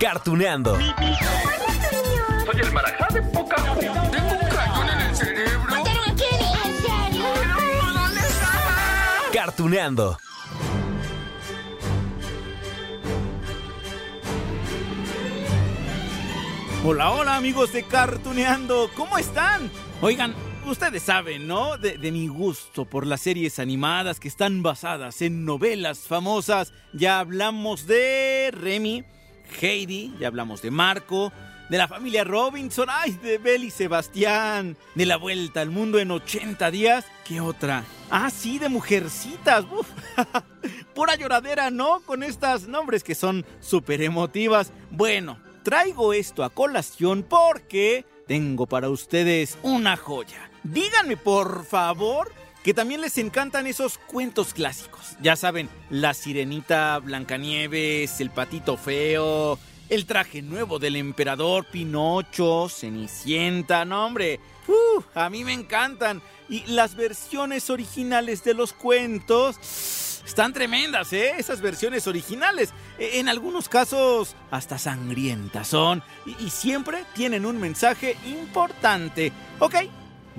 Cartuneando. Soy el marajá de poca Tengo un cañón en el cerebro. ¿En serio? Cartuneando. Hola, hola amigos de Cartuneando, ¿cómo están? Oigan, ustedes saben, ¿no? De, de, mi gusto por las series animadas que están basadas en novelas famosas. Ya hablamos de Remy, Heidi, ya hablamos de Marco, de la familia Robinson, ay, de Belle y Sebastián, de la vuelta al mundo en 80 días. ¿Qué otra? Ah, sí, de mujercitas. Uf. Pura lloradera, ¿no? Con estas nombres que son súper emotivas. Bueno, traigo esto a colación porque tengo para ustedes una joya. Díganme, por favor, que también les encantan esos cuentos clásicos. Ya saben, La Sirenita, Blancanieves, El Patito Feo, El traje nuevo del emperador, Pinocho, Cenicienta, no hombre. Uh, a mí me encantan. Y las versiones originales de los cuentos están tremendas, ¿eh? Esas versiones originales. En algunos casos hasta sangrientas son. Y, y, siempre tienen un mensaje importante. Ok,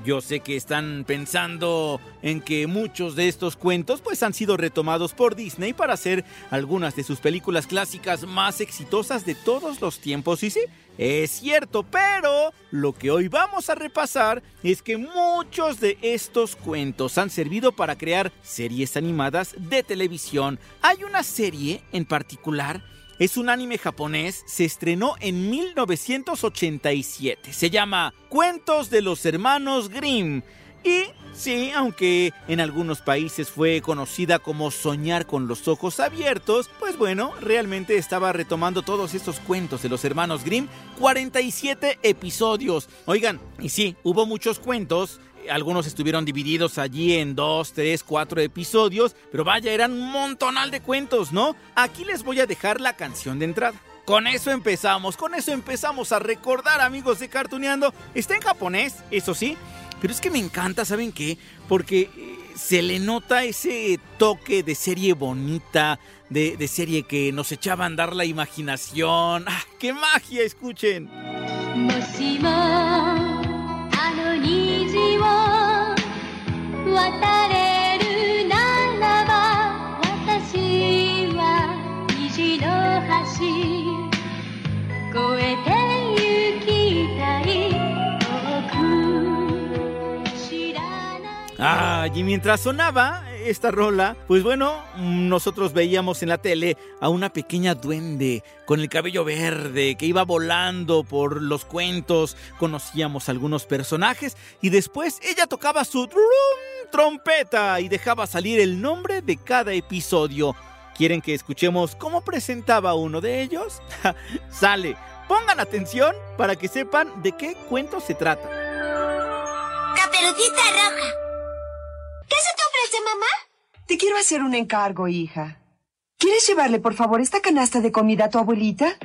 yo sé que están pensando en que muchos de estos cuentos pues han sido retomados por Disney para hacer algunas de sus películas clásicas más exitosas de todos los tiempos. Y sí, es cierto, pero lo que hoy vamos a repasar es que muchos de estos cuentos han servido para crear series animadas de televisión. Hay una serie en particular es un anime japonés, se estrenó en 1987. Se llama Cuentos de los Hermanos Grimm. Y sí, aunque en algunos países fue conocida como Soñar con los ojos abiertos, pues bueno, realmente estaba retomando todos estos cuentos de los hermanos Grimm. 47 episodios. Oigan, y sí, hubo muchos cuentos algunos estuvieron divididos allí en dos, tres, cuatro episodios, pero vaya, eran un montonal de cuentos, ¿no? Aquí les voy a dejar la canción de entrada. Con eso empezamos, con eso empezamos a recordar, amigos de Cartuneando. Está en japonés, eso sí, pero es que me encanta, ¿saben qué? Porque se le nota ese toque de serie bonita, de, de serie que nos echaba a andar la imaginación. ¡Ah, qué magia! Escuchen. 渡 Ah, y mientras sonaba esta rola, pues bueno, nosotros veíamos en la tele a una pequeña duende con el cabello verde que iba volando por los cuentos, conocíamos algunos personajes y después ella tocaba su trum, trompeta y dejaba salir el nombre de cada episodio. ¿Quieren que escuchemos cómo presentaba uno de ellos? Sale, pongan atención para que sepan de qué cuento se trata. Caperucita roja. ¿Qué se te ofrece, mamá? Te quiero hacer un encargo, hija. ¿Quieres llevarle, por favor, esta canasta de comida a tu abuelita?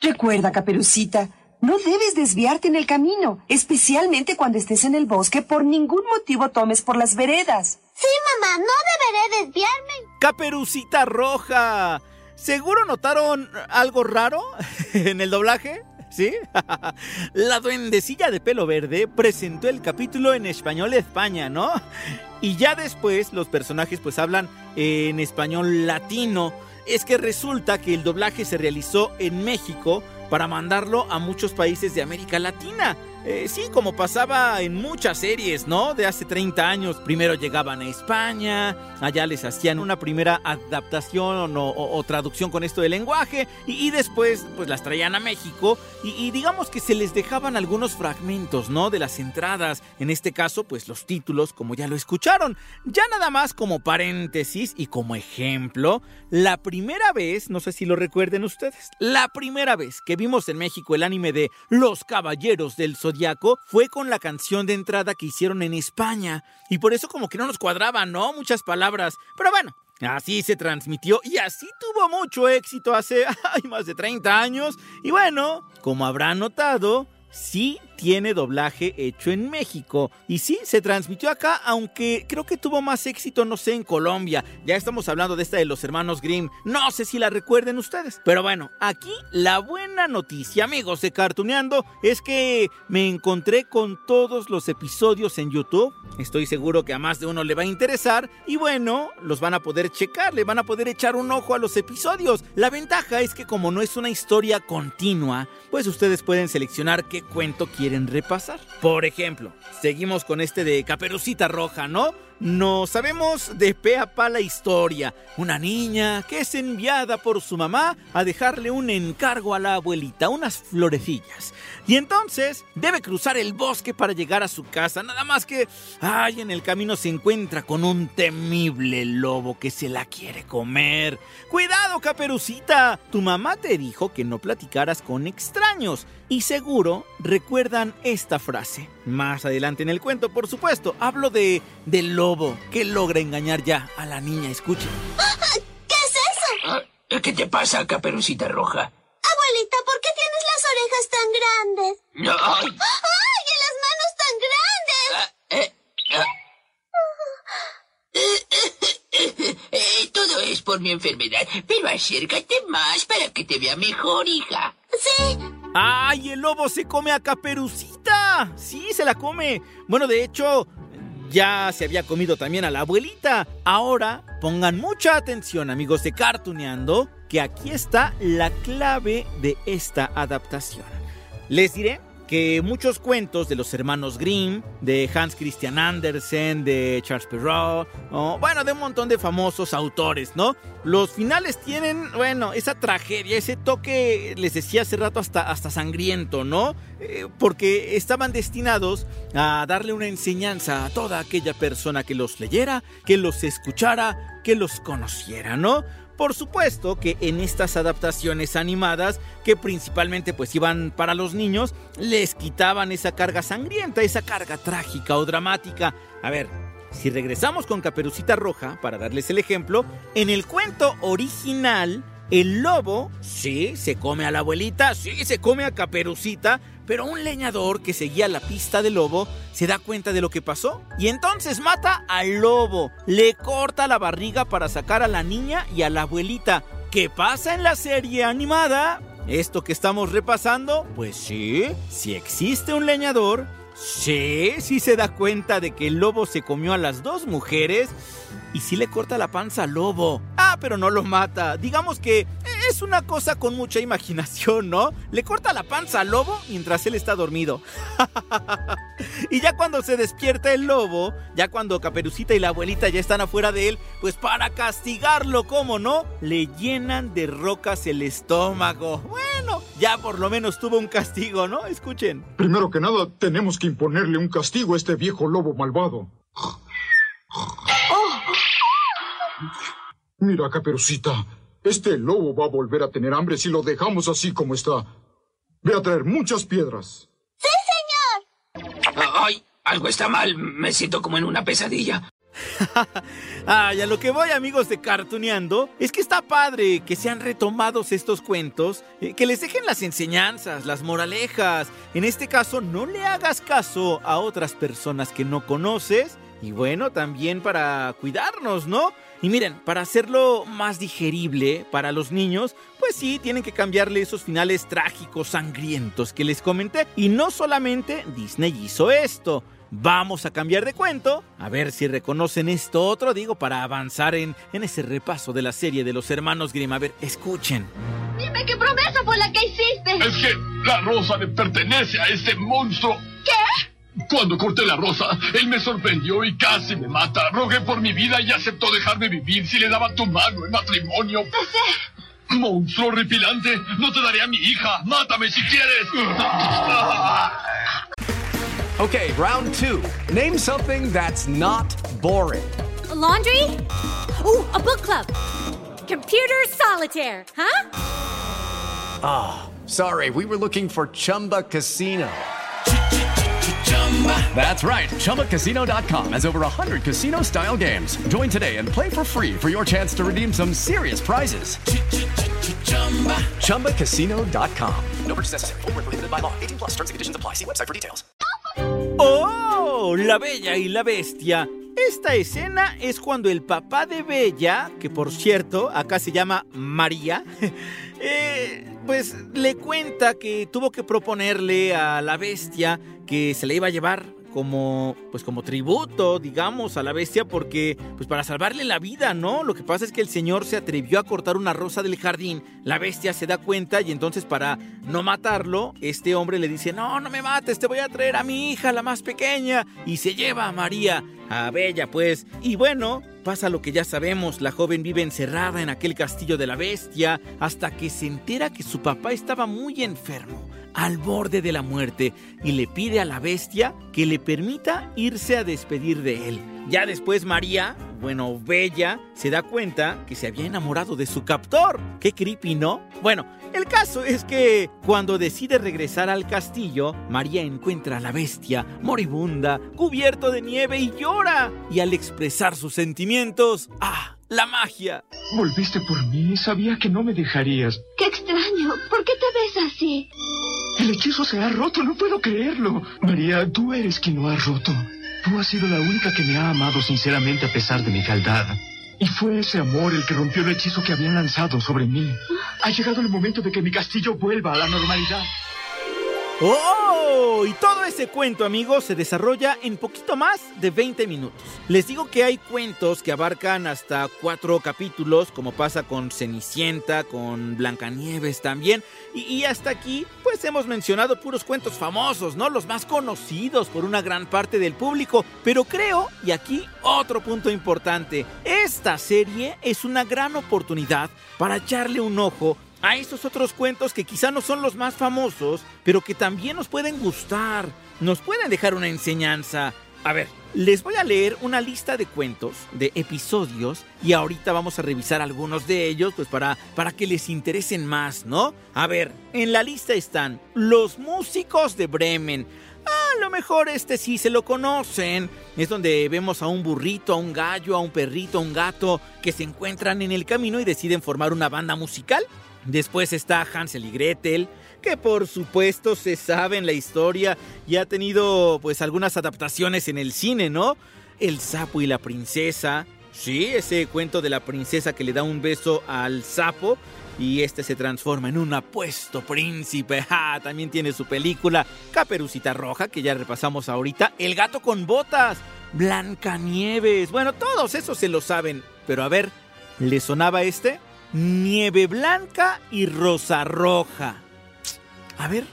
Recuerda, Caperucita, no debes desviarte en el camino, especialmente cuando estés en el bosque. Por ningún motivo tomes por las veredas. Sí, mamá, no deberé desviarme. Caperucita Roja. ¿Seguro notaron algo raro en el doblaje? ¿Sí? La duendecilla de pelo verde presentó el capítulo en español España, ¿no? Y ya después los personajes pues hablan en español latino. Es que resulta que el doblaje se realizó en México para mandarlo a muchos países de América Latina. Eh, sí, como pasaba en muchas series, ¿no? De hace 30 años. Primero llegaban a España, allá les hacían una primera adaptación o, traducción con esto del lenguaje y, después pues las traían a México y, digamos que se les dejaban algunos fragmentos, ¿no? De las entradas, en este caso pues los títulos como ya lo escucharon. Ya nada más como paréntesis y como ejemplo, la primera vez, no sé si lo recuerden ustedes, la primera vez que vimos en México el anime de Los Caballeros del Fue con la canción de entrada que hicieron en España y por eso como que no nos cuadraban, ¿no? Muchas palabras, pero bueno. Así se transmitió y así tuvo mucho éxito hace más de 30 años. Y bueno, como habrán notado, sí tiene doblaje hecho en México. Y sí, se transmitió acá, aunque creo que tuvo más éxito, no sé, en Colombia. Ya estamos hablando de esta de los hermanos Grimm. No sé si la recuerden ustedes. Pero bueno, aquí la buena noticia, amigos de Cartuneando, es que me encontré con todos los episodios en YouTube. Estoy seguro que a más de uno le va a interesar. Y bueno, los van a poder checar, le van a poder echar un ojo a los episodios. La ventaja es que como no es una historia continua, pues ustedes pueden seleccionar qué cuento quieren repasar. Por ejemplo, seguimos con este de Caperucita Roja, ¿no? No sabemos de pe a pa la historia. Una niña que es enviada por su mamá a dejarle un encargo a la abuelita, unas florecillas. Y entonces debe cruzar el bosque para llegar a su casa. Nada más que, ay, en el camino se encuentra con un temible lobo que se la quiere comer. Cuidado, caperucita. Tu mamá te dijo que no platicaras con extraños. Y seguro recuerdan esta frase. Más adelante en el cuento, por supuesto, hablo de del que logra engañar ya a la niña. Escuchen. ¿Qué es eso? Ah, ¿Qué te pasa, caperucita roja? Abuelita, ¿por qué tienes las orejas tan grandes? No, ay, ¡Ay, y las manos tan grandes! ah, eh, ah. Eh, todo es por mi enfermedad, pero acércate más para que te vea mejor, hija. Sí, ¡Ay, el lobo se come a Caperucita! Sí, se la come. Bueno, de hecho, ya se había comido también a la abuelita. Ahora, pongan mucha atención, amigos de Cartuneando, que aquí está la clave de esta adaptación. Les diré que muchos cuentos de los hermanos Grimm, de Hans Christian Andersen, de Charles Perrault, bueno, de un montón de famosos autores, ¿no? Los finales tienen, bueno, esa tragedia, ese toque, les decía hace rato, hasta, hasta sangriento, ¿no? Eh, porque estaban destinados a darle una enseñanza a toda aquella persona que los leyera, que los escuchara, que los conociera, ¿no? Por supuesto que en estas adaptaciones animadas, que principalmente pues iban para los niños, les quitaban esa carga sangrienta, esa carga trágica o dramática. A ver, si regresamos con Caperucita Roja, para darles el ejemplo, en el cuento original, el lobo, sí, se come a la abuelita, sí, se come a Caperucita, pero un leñador que seguía la pista del lobo se da cuenta de lo que pasó y entonces mata al lobo, le corta la barriga para sacar a la niña y a la abuelita. ¿Qué pasa en la serie animada? Esto que estamos repasando, pues sí, si existe un leñador, sí, sí se da cuenta de que el lobo se comió a las dos mujeres y sí le corta la panza al lobo. Pero no lo mata. Digamos que es una cosa con mucha imaginación, ¿no? Le corta la panza al lobo mientras él está dormido. y ya cuando se despierta el lobo, ya cuando Caperucita y la abuelita ya están afuera de él, pues para castigarlo, ¿cómo no? Le llenan de rocas el estómago. Bueno, ya por lo menos tuvo un castigo, ¿no? Escuchen. Primero que nada, tenemos que imponerle un castigo a este viejo lobo malvado. Mira, Caperucita, este lobo va a volver a tener hambre si lo dejamos así como está. Ve a traer muchas piedras. Ay, algo está mal. Me siento como en una pesadilla. Ay, a lo que voy, amigos de Cartuneando, es que está padre que sean retomados estos cuentos, eh, que les dejen las enseñanzas, las moralejas. En este caso, no le hagas caso a otras personas que no conoces. Y bueno, también para cuidarnos, ¿no? Y miren, para hacerlo más digerible para los niños, pues sí, tienen que cambiarle esos finales trágicos, sangrientos que les comenté. Y no solamente Disney hizo esto. Vamos a cambiar de cuento, a ver si reconocen esto otro, digo, para avanzar en, en ese repaso de la serie de los hermanos Grimm. A ver, escuchen. Dime qué promesa fue la que hiciste. Es que la rosa le pertenece a este monstruo ¿Qué? Cuando corté la rosa, él me sorprendió y casi me mata. Rogué por mi vida y aceptó dejarme vivir si le daba tu mano en matrimonio. Monstruo horripilante, no te daré a mi hija. Mátame si quieres. Okay, round two. Name something that's not boring. laundry? Ooh, a book club. Computer solitaire, huh? Ah, sorry, we were looking for Chumba Casino. That's right. ChumbaCasino.com has over 100 casino style games. Join today and play for free for your chance to redeem some serious prizes. ChumbaCasino.com. No purchase necessary. Void where prohibited by law. 18 plus terms and conditions apply. See website for details. ¡Oh! La Bella y la Bestia. Esta escena es cuando el papá de Bella, que por cierto acá se llama María, eh, pues le cuenta que tuvo que proponerle a la bestia que se le iba a llevar como pues como tributo, digamos, a la bestia porque pues para salvarle la vida, ¿no? Lo que pasa es que el señor se atrevió a cortar una rosa del jardín. La bestia se da cuenta y entonces para no matarlo, este hombre le dice, "No, no me mates, te voy a traer a mi hija, la más pequeña." Y se lleva a María, a Bella, pues. Y bueno, pasa lo que ya sabemos, la joven vive encerrada en aquel castillo de la bestia hasta que se entera que su papá estaba muy enfermo, al borde de la muerte, y le pide a la bestia que le permita irse a despedir de él. Ya después María, bueno, Bella, se da cuenta que se había enamorado de su captor. Qué creepy, ¿no? Bueno, el caso es que cuando decide regresar al castillo, María encuentra a la bestia moribunda, cubierto de nieve y llora. Y al expresar sus sentimientos, ¡ah! ¡La magia! Volviste por mí. Sabía que no me dejarías. Qué extraño. ¿Por qué te ves así? El hechizo se ha roto. No puedo creerlo. María, tú eres quien lo ha roto. Tú has sido la única que me ha amado sinceramente a pesar de mi fealdad. Y fue ese amor el que rompió el hechizo que habían lanzado sobre mí. Ha llegado el momento de que mi castillo vuelva a la normalidad. ¡Oh! Y todo ese cuento, amigos, se desarrolla en poquito más de 20 minutos. Les digo que hay cuentos que abarcan hasta cuatro capítulos, como pasa con Cenicienta, con Blancanieves también. Y, y hasta aquí, pues hemos mencionado puros cuentos famosos, ¿no? Los más conocidos por una gran parte del público. Pero creo, y aquí otro punto importante, esta serie es una gran oportunidad para echarle un ojo a esos otros cuentos que quizá no son los más famosos, pero que también nos pueden gustar, nos pueden dejar una enseñanza. A ver, les voy a leer una lista de cuentos, de episodios, y ahorita vamos a revisar algunos de ellos, pues para, para que les interesen más, ¿no? A ver, en la lista están Los Músicos de Bremen. A lo mejor este sí se lo conocen. Es donde vemos a un burrito, a un gallo, a un perrito, a un gato que se encuentran en el camino y deciden formar una banda musical. Después está Hansel y Gretel, que por supuesto se sabe en la historia y ha tenido pues algunas adaptaciones en el cine, ¿no? El sapo y la princesa. Sí, ese cuento de la princesa que le da un beso al sapo y este se transforma en un apuesto príncipe. ¡Ja! También tiene su película Caperucita Roja, que ya repasamos ahorita. El gato con botas. Blancanieves. Bueno, todos esos se lo saben. Pero a ver, ¿le sonaba este? Nieve Blanca y Rosa Roja. A ver,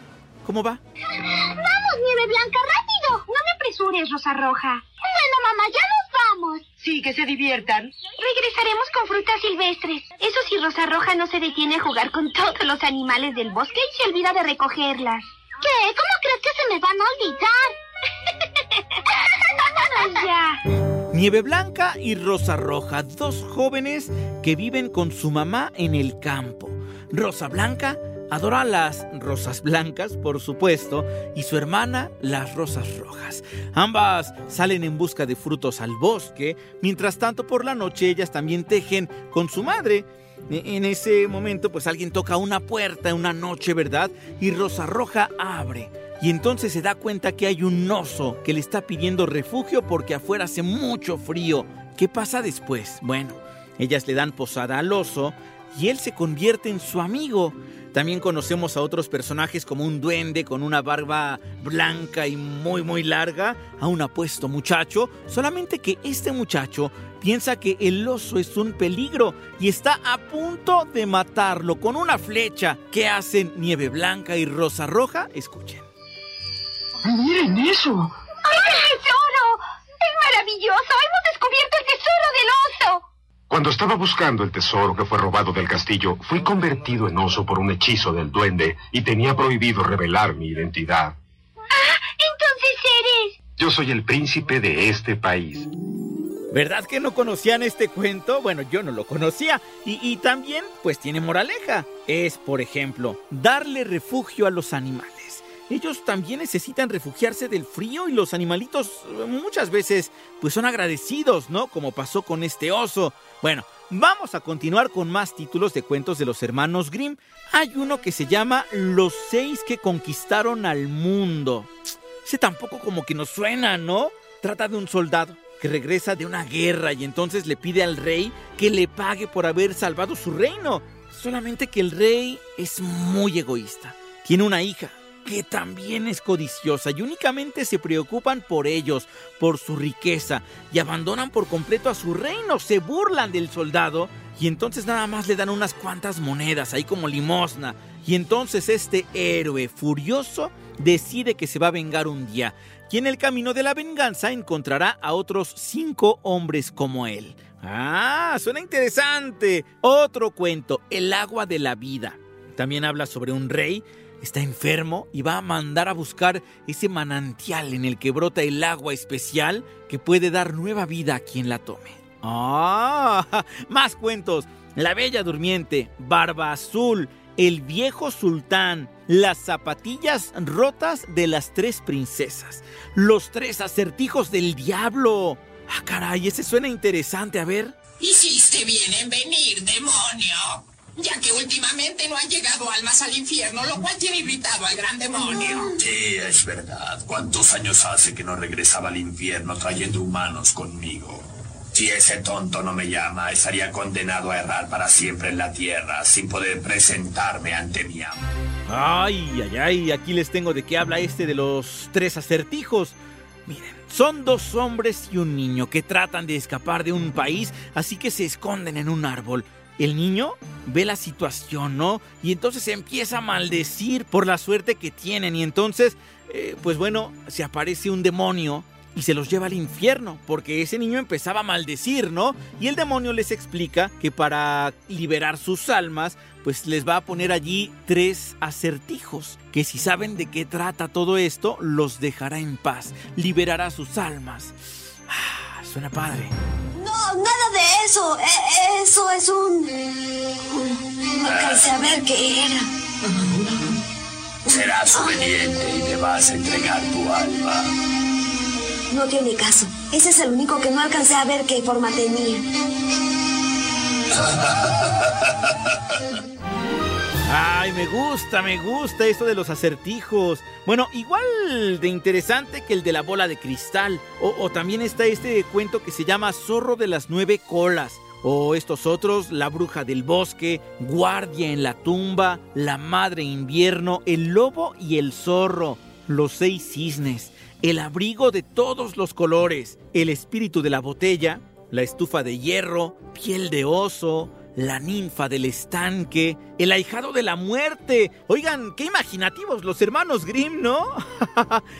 ¿cómo va? ¡Vamos, Nieve Blanca, rápido! No me apresures, Rosa Roja. Bueno, mamá, ya nos vamos. Sí, que se diviertan. Regresaremos con frutas silvestres. Eso si Rosa Roja no se detiene a jugar con todos los animales del bosque y se olvida de recogerlas. ¿Qué? ¿Cómo crees que se me van a olvidar? ¡Vámonos ya! Nieve Blanca y Rosa Roja, dos jóvenes que viven con su mamá en el campo. Rosa Blanca adora las rosas blancas, por supuesto, y su hermana las rosas rojas. Ambas salen en busca de frutos al bosque, mientras tanto por la noche ellas también tejen con su madre. E- En ese momento, pues alguien toca una puerta una noche, ¿verdad? Y Rosa Roja abre. Y entonces se da cuenta que hay un oso que le está pidiendo refugio porque afuera hace mucho frío. ¿Qué pasa después? Bueno, ellas le dan posada al oso y él se convierte en su amigo. También conocemos a otros personajes como un duende con una barba blanca y muy muy larga, a un apuesto muchacho, solamente que este muchacho piensa que el oso es un peligro y está a punto de matarlo con una flecha. ¿Qué hacen Nieve Blanca y Rosa Roja? Escuchen. Miren eso. ¡Ay, el tesoro! ¡Es maravilloso! ¡Hemos descubierto el tesoro del oso! Cuando estaba buscando el tesoro que fue robado del castillo, fui convertido en oso por un hechizo del duende y tenía prohibido revelar mi identidad. ¡Ah! Entonces eres... Yo soy el príncipe de este país. ¿Verdad que no conocían este cuento? Bueno, yo no lo conocía. Y, y, también, pues tiene moraleja. Es, por ejemplo, darle refugio a los animales. Ellos también necesitan refugiarse del frío y los animalitos muchas veces pues son agradecidos, ¿no? Como pasó con este oso. Bueno, vamos a continuar con más títulos de cuentos de los hermanos Grimm. Hay uno que se llama Los seis que conquistaron al mundo. Ese tampoco como que nos suena, ¿no? Trata de un soldado que regresa de una guerra y entonces le pide al rey que le pague por haber salvado su reino. Solamente que el rey es muy egoísta. Tiene una hija que también es codiciosa y únicamente se preocupan por ellos, por su riqueza y abandonan por completo a su reino, se burlan del soldado y entonces nada más le dan unas cuantas monedas ahí como limosna. Y entonces este héroe furioso decide que se va a vengar un día y en el camino de la venganza encontrará a otros cinco hombres como él. Ah, suena interesante. Otro cuento, El agua de la vida. También habla sobre un rey, está enfermo y va a mandar a buscar ese manantial en el que brota el agua especial que puede dar nueva vida a quien la tome. Ah, más cuentos. La Bella Durmiente, Barba Azul, El Viejo Sultán, Las Zapatillas Rotas de las Tres Princesas, Los Tres Acertijos del Diablo. Ah, caray, ese suena interesante, a ver. Hiciste bien en venir, demonio. Ya que últimamente no han llegado almas al infierno, lo cual tiene irritado al gran demonio. Sí, es verdad. ¿Cuántos años hace que no regresaba al infierno trayendo humanos conmigo? Si ese tonto no me llama, estaría condenado a errar para siempre en la tierra, sin poder presentarme ante mi amo. Ay, ay, ay, aquí les tengo de qué habla este de los tres acertijos. Miren, son dos hombres y un niño que tratan de escapar de un país, así que se esconden en un árbol. El niño ve la situación, ¿no? Y entonces empieza a maldecir por la suerte que tienen. Y entonces, eh, pues bueno, se aparece un demonio y se los lleva al infierno, porque ese niño empezaba a maldecir, ¿no? Y el demonio les explica que para liberar sus almas, pues les va a poner allí tres acertijos, que si saben de qué trata todo esto, los dejará en paz, liberará sus almas. Ah, suena padre. No, nada de eso. E- eso es un... No alcancé a ver qué era. Serás obediente y me vas a entregar tu alma. No tiene caso. Ese es el único que no alcancé a ver qué forma tenía. Ay, me gusta, me gusta esto de los acertijos. Bueno, igual de interesante que el de la bola de cristal. O, también está este cuento que se llama Zorro de las nueve colas. O estos otros, La bruja del bosque, Guardia en la tumba, La madre invierno, El lobo y el zorro, Los seis cisnes, El abrigo de todos los colores, El espíritu de la botella, La estufa de hierro, Piel de oso, la ninfa del estanque, el ahijado de la muerte. Oigan, qué imaginativos los hermanos Grimm, ¿no?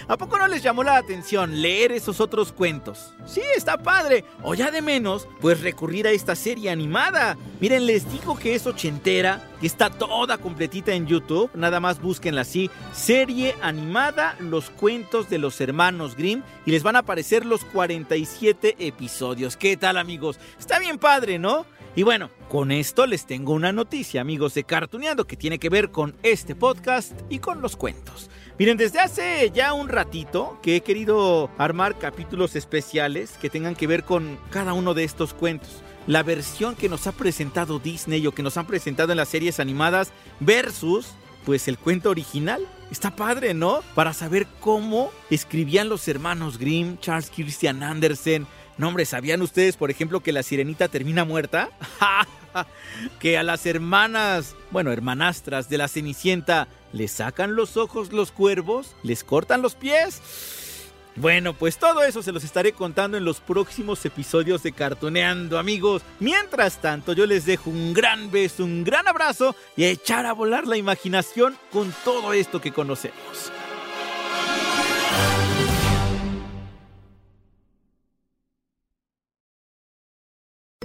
¿A poco no les llamó la atención leer esos otros cuentos? Sí, está padre. O ya de menos, pues recurrir a esta serie animada. Miren, les digo que es ochentera, que está toda completita en YouTube. Nada más búsquenla así. Serie animada, los cuentos de los hermanos Grimm. Y les van a aparecer los 47 episodios. ¿Qué tal, amigos? Está bien padre, ¿no? Y bueno, con esto les tengo una noticia, amigos de Cartuneando, que tiene que ver con este podcast y con los cuentos. Miren, desde hace ya un ratito que he querido armar capítulos especiales que tengan que ver con cada uno de estos cuentos. La versión que nos ha presentado Disney o que nos han presentado en las series animadas versus pues el cuento original. Está padre, ¿no? Para saber cómo escribían los hermanos Grimm, Charles Christian Andersen, no, hombre, ¿sabían ustedes, por ejemplo, que la sirenita termina muerta? que a las hermanas, bueno, hermanastras de la Cenicienta, les sacan los ojos los cuervos, les cortan los pies. Bueno, pues todo eso se los estaré contando en los próximos episodios de Cartoneando, amigos. Mientras tanto, yo les dejo un gran beso, un gran abrazo y echar a volar la imaginación con todo esto que conocemos.